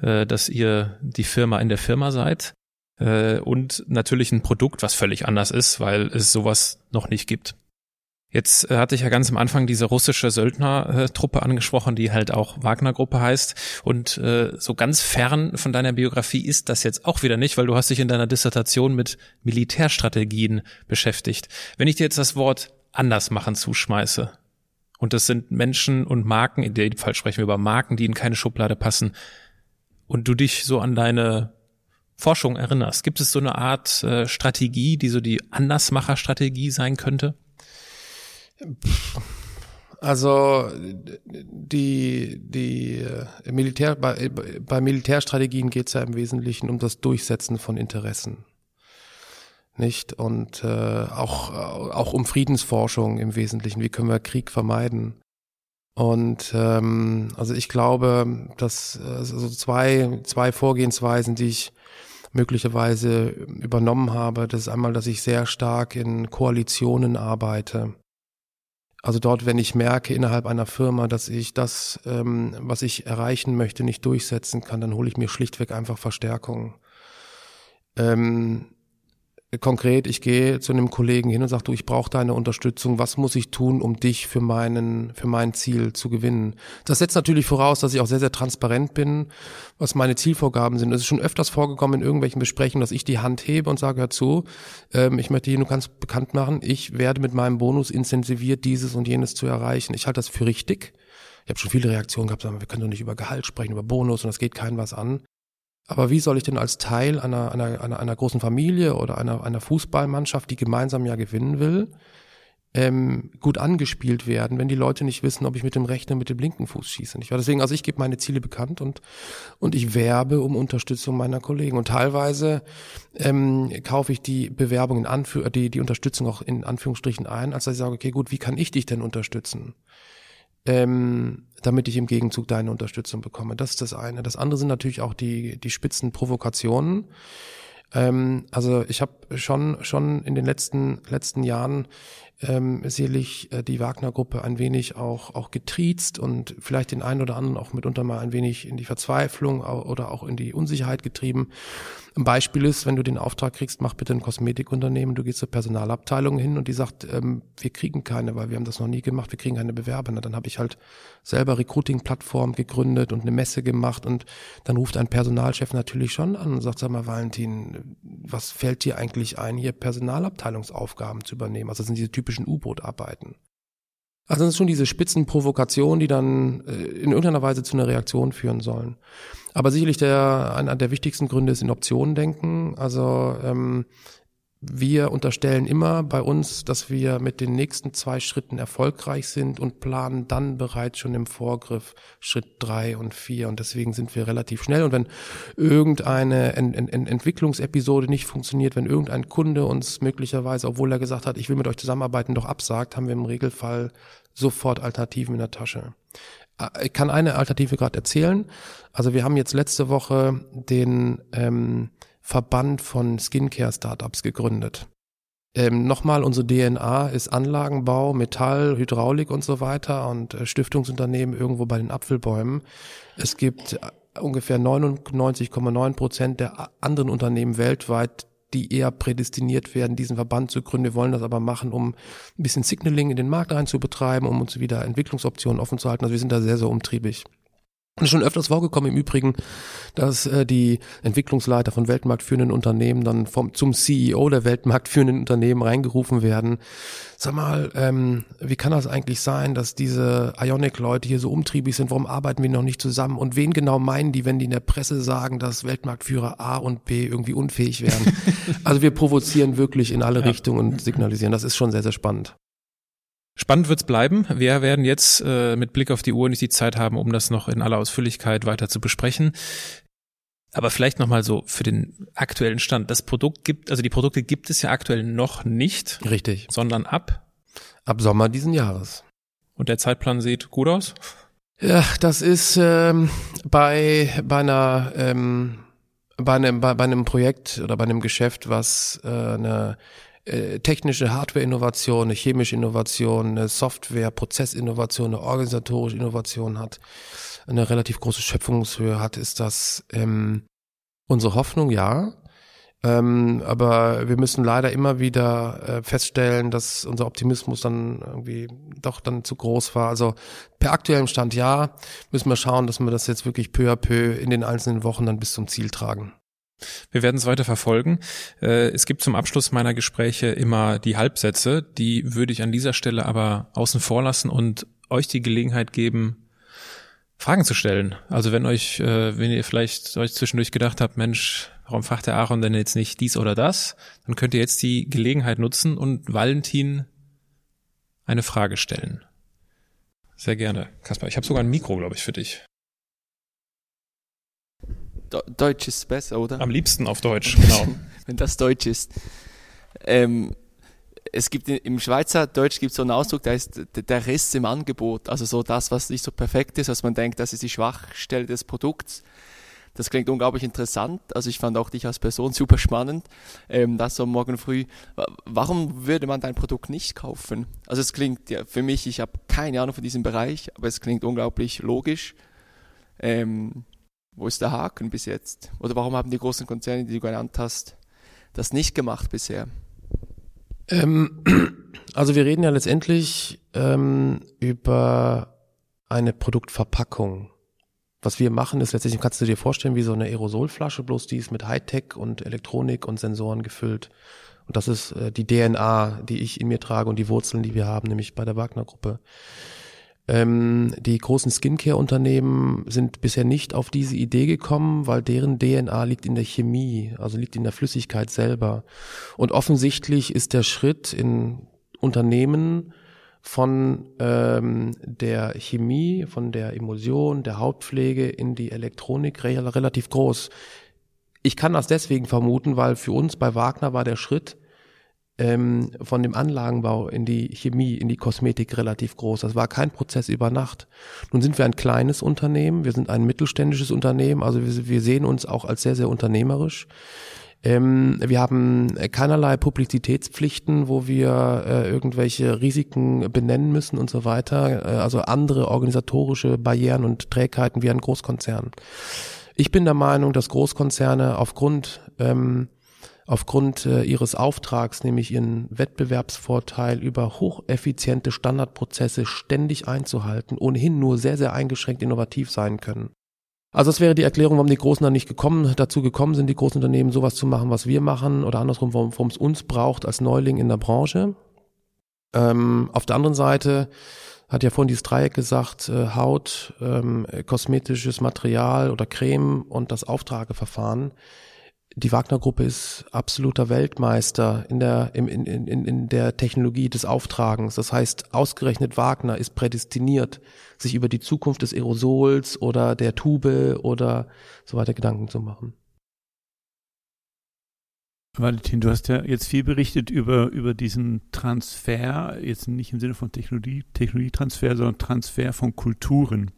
äh, dass ihr die Firma in der Firma seid äh, und natürlich ein Produkt, was völlig anders ist, weil es sowas noch nicht gibt. Jetzt äh, hatte ich ja ganz am Anfang diese russische Söldnertruppe angesprochen, die halt auch Wagner-Gruppe heißt. Und äh, so ganz fern von deiner Biografie ist das jetzt auch wieder nicht, weil du hast dich in deiner Dissertation mit Militärstrategien beschäftigt. Wenn ich dir jetzt das Wort anders machen zuschmeiße, und das sind Menschen und Marken, in dem Fall sprechen wir über Marken, die in keine Schublade passen, und du dich so an deine Forschung erinnerst, gibt es so eine Art äh, Strategie, die so die Andersmacher-Strategie sein könnte? Also die, die äh, Militär, bei, bei Militärstrategien geht es ja im Wesentlichen um das Durchsetzen von Interessen. Nicht? Und äh, auch, auch um Friedensforschung im Wesentlichen. Wie können wir Krieg vermeiden? Und ähm, also ich glaube, dass also zwei, zwei Vorgehensweisen, die ich möglicherweise übernommen habe, das ist einmal, dass ich sehr stark in Koalitionen arbeite also dort, wenn ich merke innerhalb einer Firma, dass ich das, ähm, was ich erreichen möchte, nicht durchsetzen kann, dann hole ich mir schlichtweg einfach Verstärkung. Ähm, konkret, ich gehe zu einem Kollegen hin und sage, du, ich brauche deine Unterstützung. Was muss ich tun, um dich für meinen, für mein Ziel zu gewinnen? Das setzt natürlich voraus, dass ich auch sehr, sehr transparent bin, was meine Zielvorgaben sind. Es ist schon öfters vorgekommen in irgendwelchen Besprechungen, dass ich die Hand hebe und sage, hör zu, ähm, ich möchte hier nur ganz bekannt machen, ich werde mit meinem Bonus incentiviert, dieses und jenes zu erreichen. Ich halte das für richtig. Ich habe schon viele Reaktionen gehabt, sagen, wir können doch nicht über Gehalt sprechen, über Bonus und das geht keinem was an. Aber wie soll ich denn als Teil einer, einer, einer, einer großen Familie oder einer, einer Fußballmannschaft, die gemeinsam ja gewinnen will, ähm, gut angespielt werden, wenn die Leute nicht wissen, ob ich mit dem rechten oder mit dem linken Fuß schieße. Nicht wahr? Deswegen, also ich gebe meine Ziele bekannt und, und ich werbe um Unterstützung meiner Kollegen. Und teilweise ähm, kaufe ich die Bewerbung in Anführ die, die Unterstützung auch in Anführungsstrichen ein, als dass ich sage, okay, gut, wie kann ich dich denn unterstützen? Ähm, damit ich im Gegenzug deine Unterstützung bekomme. Das ist das eine. Das andere sind natürlich auch die, die spitzen Provokationen. Ähm, also ich habe schon, schon in den letzten, letzten Jahren ähm, sicherlich äh, die Wagner-Gruppe ein wenig auch, auch getriezt und vielleicht den einen oder anderen auch mitunter mal ein wenig in die Verzweiflung oder auch in die Unsicherheit getrieben. Ein Beispiel ist, wenn du den Auftrag kriegst, mach bitte ein Kosmetikunternehmen, du gehst zur Personalabteilung hin und die sagt, ähm, wir kriegen keine, weil wir haben das noch nie gemacht, wir kriegen keine Bewerber. Na, dann habe ich halt selber Recruiting-Plattform gegründet und eine Messe gemacht und dann ruft ein Personalchef natürlich schon an und sagt, sag mal, Valentin, was fällt dir eigentlich ein, hier Personalabteilungsaufgaben zu übernehmen? Also sind diese typischen U-Boot-Arbeiten. Also das sind schon diese spitzen Provokationen, die dann äh, in irgendeiner Weise zu einer Reaktion führen sollen. Aber sicherlich der einer der wichtigsten Gründe ist in Optionen denken. Also ähm, wir unterstellen immer bei uns, dass wir mit den nächsten zwei Schritten erfolgreich sind und planen dann bereits schon im Vorgriff Schritt drei und vier. Und deswegen sind wir relativ schnell. Und wenn irgendeine Ent Ent Entwicklungsepisode nicht funktioniert, wenn irgendein Kunde uns möglicherweise, obwohl er gesagt hat, ich will mit euch zusammenarbeiten, doch absagt, haben wir im Regelfall sofort Alternativen in der Tasche. Äh, ich kann eine Alternative gerade erzählen. Also wir haben jetzt letzte Woche den ähm, Verband von Skincare-Startups gegründet. Ähm, Nochmal, unsere DNA ist Anlagenbau, Metall, Hydraulik und so weiter und äh, Stiftungsunternehmen irgendwo bei den Apfelbäumen. Es gibt äh, ungefähr 99,9 Prozent der anderen Unternehmen weltweit, die eher prädestiniert werden, diesen Verband zu gründen. Wir wollen das aber machen, um ein bisschen Signaling in den Markt reinzubetreiben, um uns wieder Entwicklungsoptionen offen zu halten. Also wir sind da sehr, sehr umtriebig. Und schon öfters vorgekommen im Übrigen, dass äh, die Entwicklungsleiter von weltmarktführenden Unternehmen dann vom, zum CEO der weltmarktführenden Unternehmen reingerufen werden. Sag mal, ähm, wie kann das eigentlich sein, dass diese Ionic-Leute hier so umtriebig sind? Warum arbeiten wir noch nicht zusammen? Und wen genau meinen die, wenn die in der Presse sagen, dass Weltmarktführer A und B irgendwie unfähig wären? also wir provozieren wirklich in alle ja. Richtungen und signalisieren. Das ist schon sehr, sehr spannend. Spannend wird's bleiben. Wir werden jetzt äh, mit Blick auf die Uhr nicht die Zeit haben, um das noch in aller Ausführlichkeit weiter zu besprechen. Aber vielleicht nochmal so für den aktuellen Stand. Das Produkt gibt, also die Produkte gibt es ja aktuell noch nicht. Richtig. Sondern ab? Ab Sommer diesen Jahres. Und der Zeitplan sieht gut aus? Ja, das ist ähm, bei, bei einer ähm, bei einem, bei, bei einem Projekt oder bei einem Geschäft, was äh, eine äh, technische Hardware-Innovation, eine chemische Innovation, eine Software-Prozessinnovation, eine organisatorische Innovation hat, eine relativ große Schöpfungshöhe hat, ist das ähm, unsere Hoffnung, ja. Ähm, aber wir müssen leider immer wieder äh, feststellen, dass unser Optimismus dann irgendwie doch dann zu groß war. Also per aktuellem Stand ja, müssen wir schauen, dass wir das jetzt wirklich peu à peu in den einzelnen Wochen dann bis zum Ziel tragen. Wir werden es weiter verfolgen. Äh, es gibt zum Abschluss meiner Gespräche immer die Halbsätze, die würde ich an dieser Stelle aber außen vor lassen und euch die Gelegenheit geben, Fragen zu stellen. Also wenn euch, äh, wenn ihr vielleicht euch zwischendurch gedacht habt, Mensch, warum fragt der Aaron denn jetzt nicht dies oder das, dann könnt ihr jetzt die Gelegenheit nutzen und Valentin eine Frage stellen. Sehr gerne. Kaspar, ich habe sogar ein Mikro, glaube ich, für dich. Deutsch ist besser, oder? Am liebsten auf Deutsch, genau. Wenn das Deutsch ist. Ähm, es gibt im Schweizer Deutsch gibt so einen Ausdruck, der ist der Riss im Angebot, also so das, was nicht so perfekt ist, was man denkt, das ist die Schwachstelle des Produkts. Das klingt unglaublich interessant. Also ich fand auch dich als Person super spannend. Ähm, das so morgen früh. Warum würde man dein Produkt nicht kaufen? Also es klingt ja für mich, ich habe keine Ahnung von diesem Bereich, aber es klingt unglaublich logisch. Ähm, wo ist der Haken bis jetzt? Oder warum haben die großen Konzerne, die du genannt hast, das nicht gemacht bisher? Ähm, also wir reden ja letztendlich ähm, über eine Produktverpackung. Was wir machen, ist letztendlich, kannst du dir vorstellen, wie so eine Aerosolflasche, bloß die ist mit Hightech und Elektronik und Sensoren gefüllt. Und das ist äh, die DNA, die ich in mir trage und die Wurzeln, die wir haben, nämlich bei der Wagner-Gruppe. Ähm, die großen Skincare-Unternehmen sind bisher nicht auf diese Idee gekommen, weil deren DNA liegt in der Chemie, also liegt in der Flüssigkeit selber. Und offensichtlich ist der Schritt in Unternehmen von ähm, der Chemie, von der Emulsion, der Hautpflege in die Elektronik re relativ groß. Ich kann das deswegen vermuten, weil für uns bei Wagner war der Schritt, ähm, von dem Anlagenbau in die Chemie, in die Kosmetik relativ groß. Das war kein Prozess über Nacht. Nun sind wir ein kleines Unternehmen, wir sind ein mittelständisches Unternehmen, also wir, wir sehen uns auch als sehr, sehr unternehmerisch. Ähm, wir haben keinerlei Publizitätspflichten, wo wir äh, irgendwelche Risiken benennen müssen und so weiter. Äh, also andere organisatorische Barrieren und Trägheiten wie ein Großkonzern. Ich bin der Meinung, dass Großkonzerne aufgrund ähm, aufgrund äh, ihres Auftrags, nämlich ihren Wettbewerbsvorteil über hocheffiziente Standardprozesse ständig einzuhalten, ohnehin nur sehr, sehr eingeschränkt innovativ sein können. Also das wäre die Erklärung, warum die Großen da nicht gekommen, dazu gekommen sind, die großen Unternehmen sowas zu machen, was wir machen, oder andersrum, warum es uns braucht als Neuling in der Branche. Ähm, auf der anderen Seite hat ja vorhin dieses Dreieck gesagt, äh, Haut, ähm, kosmetisches Material oder Creme und das Auftrageverfahren die Wagner-Gruppe ist absoluter Weltmeister in der, in, in, in, in der Technologie des Auftragens. Das heißt, ausgerechnet Wagner ist prädestiniert, sich über die Zukunft des Aerosols oder der Tube oder so weiter Gedanken zu machen. Valentin, du hast ja jetzt viel berichtet über, über diesen Transfer, jetzt nicht im Sinne von Technologie, Technologietransfer, sondern Transfer von Kulturen.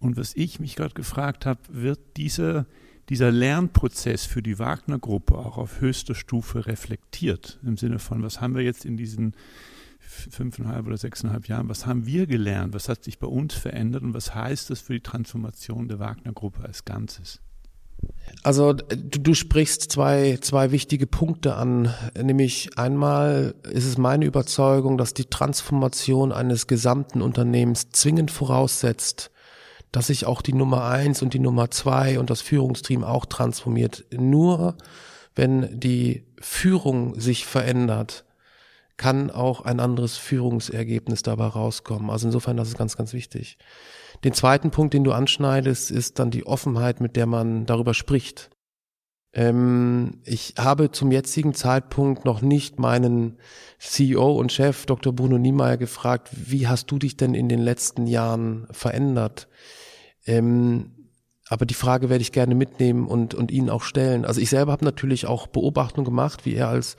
Und was ich mich gerade gefragt habe, wird dieser dieser Lernprozess für die Wagner-Gruppe auch auf höchster Stufe reflektiert. Im Sinne von, was haben wir jetzt in diesen fünfeinhalb oder sechseinhalb Jahren, was haben wir gelernt, was hat sich bei uns verändert und was heißt das für die Transformation der Wagner-Gruppe als Ganzes? Also du, du sprichst zwei, zwei wichtige Punkte an. Nämlich einmal ist es meine Überzeugung, dass die Transformation eines gesamten Unternehmens zwingend voraussetzt, dass sich auch die Nummer eins und die Nummer zwei und das Führungsteam auch transformiert. Nur wenn die Führung sich verändert, kann auch ein anderes Führungsergebnis dabei rauskommen. Also insofern, das ist ganz, ganz wichtig. Den zweiten Punkt, den du anschneidest, ist dann die Offenheit, mit der man darüber spricht. Ähm, ich habe zum jetzigen Zeitpunkt noch nicht meinen CEO und Chef Dr. Bruno Niemeyer gefragt, wie hast du dich denn in den letzten Jahren verändert? Ähm, aber die Frage werde ich gerne mitnehmen und, und Ihnen auch stellen. Also ich selber habe natürlich auch Beobachtungen gemacht, wie er als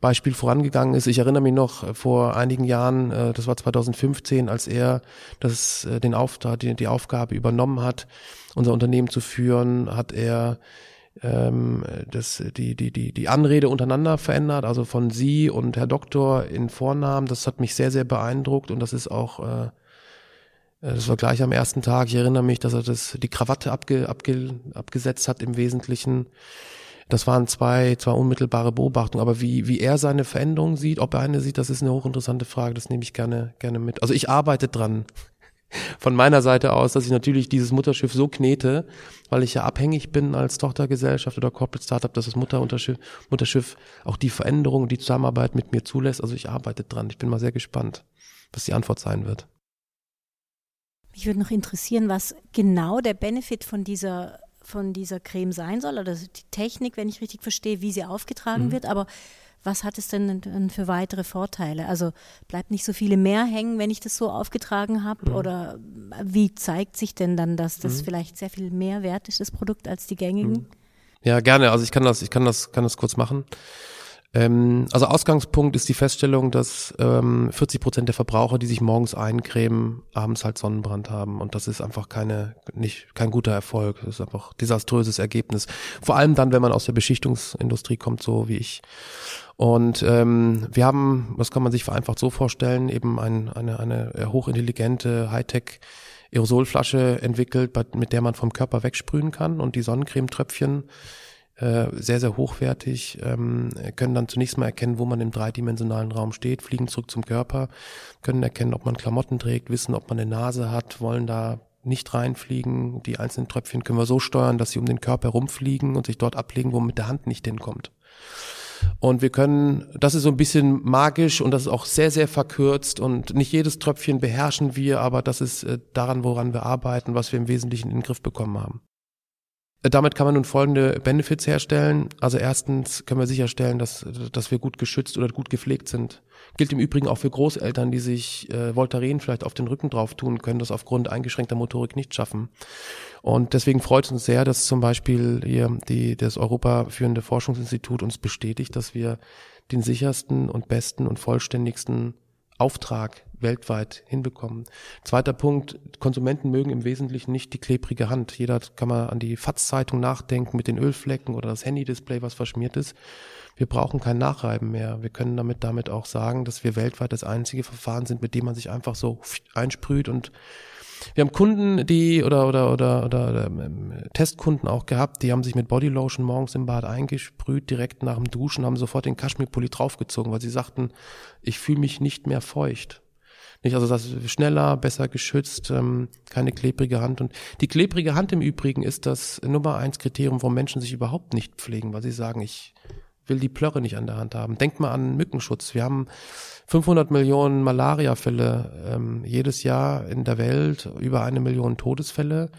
Beispiel vorangegangen ist. Ich erinnere mich noch äh, vor einigen Jahren, äh, das war 2015, als er das, äh, den Auftrag, die, die Aufgabe übernommen hat, unser Unternehmen zu führen, hat er ähm, das, die, die, die, die Anrede untereinander verändert, also von Sie und Herr Doktor in Vornamen. Das hat mich sehr, sehr beeindruckt und das ist auch äh, das war gleich am ersten Tag. Ich erinnere mich, dass er das, die Krawatte abge, abge, abgesetzt hat im Wesentlichen. Das waren zwei, zwei unmittelbare Beobachtungen. Aber wie, wie er seine Veränderungen sieht, ob er eine sieht, das ist eine hochinteressante Frage. Das nehme ich gerne, gerne mit. Also ich arbeite dran. Von meiner Seite aus, dass ich natürlich dieses Mutterschiff so knete, weil ich ja abhängig bin als Tochtergesellschaft oder Corporate Startup, dass das Mutterunterschiff, Mutterschiff auch die Veränderungen, die Zusammenarbeit mit mir zulässt. Also ich arbeite dran. Ich bin mal sehr gespannt, was die Antwort sein wird. Mich würde noch interessieren, was genau der Benefit von dieser, von dieser Creme sein soll, oder die Technik, wenn ich richtig verstehe, wie sie aufgetragen mhm. wird, aber was hat es denn für weitere Vorteile? Also bleibt nicht so viele mehr hängen, wenn ich das so aufgetragen habe? Mhm. Oder wie zeigt sich denn dann, dass das mhm. vielleicht sehr viel mehr wert ist, das Produkt, als die gängigen? Mhm. Ja, gerne. Also ich kann das, ich kann das, kann das kurz machen. Ähm, also Ausgangspunkt ist die Feststellung, dass ähm, 40 Prozent der Verbraucher, die sich morgens eincremen, abends halt Sonnenbrand haben. Und das ist einfach keine, nicht, kein guter Erfolg. Das ist einfach desaströses Ergebnis. Vor allem dann, wenn man aus der Beschichtungsindustrie kommt, so wie ich. Und ähm, wir haben, das kann man sich vereinfacht so vorstellen, eben ein, eine, eine hochintelligente Hightech Aerosolflasche entwickelt, mit der man vom Körper wegsprühen kann und die Sonnencremetröpfchen äh, sehr, sehr hochwertig, ähm, können dann zunächst mal erkennen, wo man im dreidimensionalen Raum steht, fliegen zurück zum Körper, können erkennen, ob man Klamotten trägt, wissen, ob man eine Nase hat, wollen da nicht reinfliegen. Die einzelnen Tröpfchen können wir so steuern, dass sie um den Körper herumfliegen und sich dort ablegen, wo man mit der Hand nicht hinkommt. Und wir können, das ist so ein bisschen magisch und das ist auch sehr, sehr verkürzt und nicht jedes Tröpfchen beherrschen wir, aber das ist äh, daran, woran wir arbeiten, was wir im Wesentlichen in den Griff bekommen haben. Damit kann man nun folgende Benefits herstellen. Also erstens können wir sicherstellen, dass, dass wir gut geschützt oder gut gepflegt sind. Gilt im Übrigen auch für Großeltern, die sich äh, Voltaren vielleicht auf den Rücken drauf tun können, das aufgrund eingeschränkter Motorik nicht schaffen. Und deswegen freut es uns sehr, dass zum Beispiel hier die, das Europa führende Forschungsinstitut uns bestätigt, dass wir den sichersten und besten und vollständigsten Auftrag weltweit hinbekommen. Zweiter Punkt, Konsumenten mögen im Wesentlichen nicht die klebrige Hand. Jeder kann mal an die FATS-Zeitung nachdenken mit den Ölflecken oder das Handy-Display, was verschmiert ist. Wir brauchen kein Nachreiben mehr. Wir können damit damit auch sagen, dass wir weltweit das einzige Verfahren sind, mit dem man sich einfach so einsprüht und wir haben Kunden, die oder oder oder oder, oder ähm, Testkunden auch gehabt, die haben sich mit Bodylotion morgens im Bad eingesprüht, direkt nach dem Duschen, haben sofort den Kaschmirpulli draufgezogen, weil sie sagten, ich fühle mich nicht mehr feucht. Nicht, also das ist schneller, besser geschützt, ähm, keine klebrige Hand. Und die klebrige Hand im Übrigen ist das Nummer eins Kriterium, warum Menschen sich überhaupt nicht pflegen, weil sie sagen, ich will die Plörre nicht an der Hand haben. Denkt mal an Mückenschutz. Wir haben 500 Millionen Malariafälle ähm, jedes Jahr in der Welt, über eine Million Todesfälle.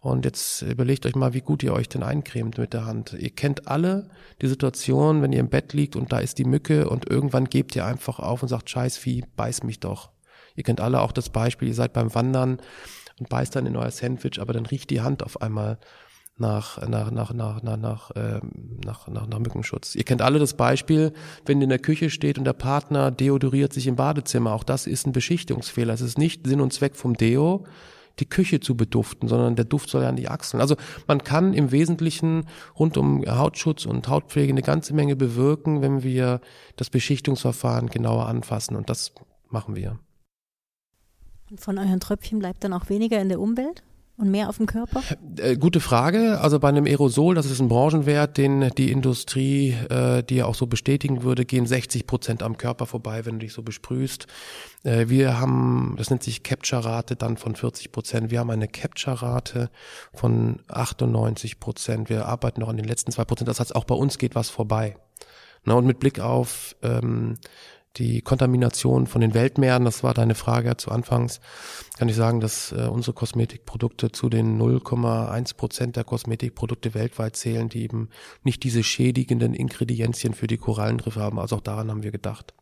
Und jetzt überlegt euch mal, wie gut ihr euch denn eincremt mit der Hand. Ihr kennt alle die Situation, wenn ihr im Bett liegt und da ist die Mücke und irgendwann gebt ihr einfach auf und sagt, scheiß Vieh, beiß mich doch. Ihr kennt alle auch das Beispiel, ihr seid beim Wandern und beißt dann in euer Sandwich, aber dann riecht die Hand auf einmal nach, nach, nach, nach, nach, nach, ähm, nach, nach, nach Mückenschutz. Ihr kennt alle das Beispiel, wenn ihr in der Küche steht und der Partner deodoriert sich im Badezimmer. Auch das ist ein Beschichtungsfehler. Es ist nicht Sinn und Zweck vom Deo, die Küche zu beduften, sondern der Duft soll ja an die Achseln. Also man kann im Wesentlichen rund um Hautschutz und Hautpflege eine ganze Menge bewirken, wenn wir das Beschichtungsverfahren genauer anfassen. Und das machen wir. Von euren Tröpfchen bleibt dann auch weniger in der Umwelt? Und mehr auf dem Körper? Äh, gute Frage. Also bei einem Aerosol, das ist ein Branchenwert, den die Industrie, äh, die ja auch so bestätigen würde, gehen 60 Prozent am Körper vorbei, wenn du dich so besprühst. Äh, wir haben, das nennt sich Capture-Rate dann von 40 Prozent. Wir haben eine Capture-Rate von 98 Prozent. Wir arbeiten noch an den letzten zwei Prozent. Das heißt, auch bei uns geht was vorbei. Na, und mit Blick auf ähm, die Kontamination von den Weltmeeren, das war deine Frage zu Anfangs, kann ich sagen, dass äh, unsere Kosmetikprodukte zu den 0,1 Prozent der Kosmetikprodukte weltweit zählen, die eben nicht diese schädigenden Ingredienzien für die Korallenriffe haben. Also auch daran haben wir gedacht.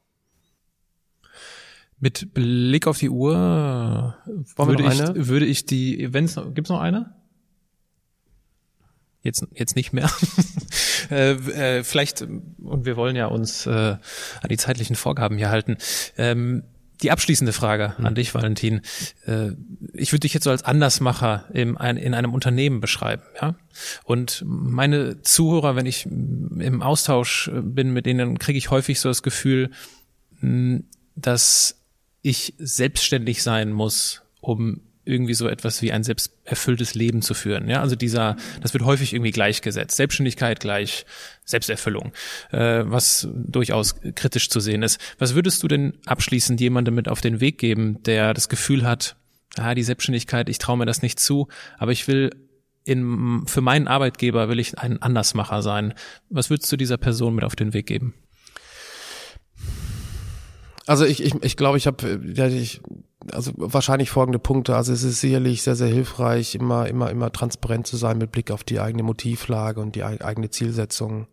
Mit Blick auf die Uhr würde ich, würde ich die, wenn es gibt es noch eine? Jetzt jetzt nicht mehr. äh, äh, vielleicht und wir wollen ja uns äh, an die zeitlichen Vorgaben hier halten. Ähm, die abschließende Frage an dich, Valentin. Äh, ich würde dich jetzt so als Andersmacher im, in einem Unternehmen beschreiben, ja. Und meine Zuhörer, wenn ich im Austausch bin mit denen, kriege ich häufig so das Gefühl, dass ich selbstständig sein muss, um irgendwie so etwas wie ein selbsterfülltes Leben zu führen. Ja, also dieser, das wird häufig irgendwie gleichgesetzt. Selbstständigkeit gleich Selbsterfüllung, äh, was durchaus kritisch zu sehen ist. Was würdest du denn abschließend jemandem mit auf den Weg geben, der das Gefühl hat, ah, die Selbstständigkeit, ich traue mir das nicht zu, aber ich will in, für meinen Arbeitgeber will ich ein Andersmacher sein. Was würdest du dieser Person mit auf den Weg geben? Also ich, ich, ich glaube, ich habe ja, ich, also wahrscheinlich folgende Punkte. Also es ist sicherlich sehr, sehr hilfreich, immer, immer, immer transparent zu sein mit Blick auf die eigene Motivlage und die eigene Zielsetzung.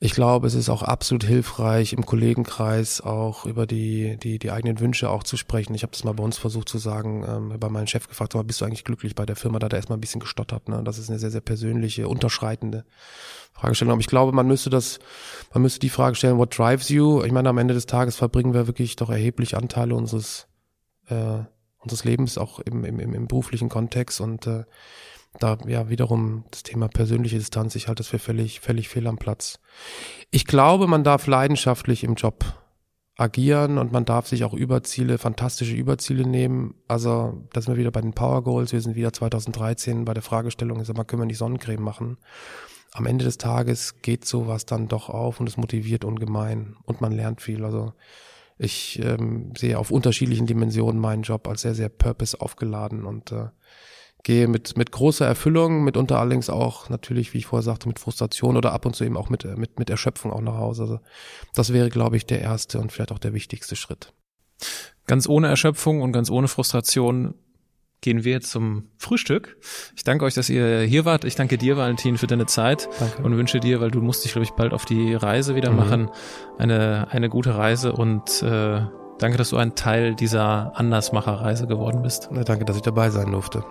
Ich glaube, es ist auch absolut hilfreich, im Kollegenkreis auch über die, die, die eigenen Wünsche auch zu sprechen. Ich habe das mal bei uns versucht zu sagen, ähm, bei meinem Chef gefragt, bist du eigentlich glücklich bei der Firma? Da hat er erstmal ein bisschen gestottert. Ne? Das ist eine sehr, sehr persönliche, unterschreitende Fragestellung. Aber ich glaube, man müsste das, man müsste die Frage stellen, what drives you? Ich meine, am Ende des Tages verbringen wir wirklich doch erheblich Anteile unseres, äh, unseres Lebens auch im, im, im beruflichen Kontext und äh, da ja wiederum das Thema persönliche Distanz, ich halte das für völlig, völlig fehl am Platz. Ich glaube, man darf leidenschaftlich im Job agieren und man darf sich auch Überziele, fantastische Überziele nehmen. Also, da sind wir wieder bei den Power Goals. Wir sind wieder 2013 bei der Fragestellung, sag mal, können wir nicht Sonnencreme machen? Am Ende des Tages geht sowas dann doch auf und es motiviert ungemein und man lernt viel. Also, ich ähm, sehe auf unterschiedlichen Dimensionen meinen Job als sehr, sehr purpose aufgeladen und äh, gehe mit, mit großer Erfüllung, mitunter allerdings auch natürlich, wie ich vorher sagte, mit Frustration oder ab und zu eben auch mit, mit, mit Erschöpfung auch nach Hause. Also das wäre, glaube ich, der erste und vielleicht auch der wichtigste Schritt. Ganz ohne Erschöpfung und ganz ohne Frustration gehen wir zum Frühstück. Ich danke euch, dass ihr hier wart. Ich danke dir, Valentin, für deine Zeit danke. und wünsche dir, weil du musst dich, glaube ich, bald auf die Reise wieder mhm. machen, eine, eine gute Reise und äh, danke, dass du ein Teil dieser Andersmacherreise geworden bist. Na, danke, dass ich dabei sein durfte.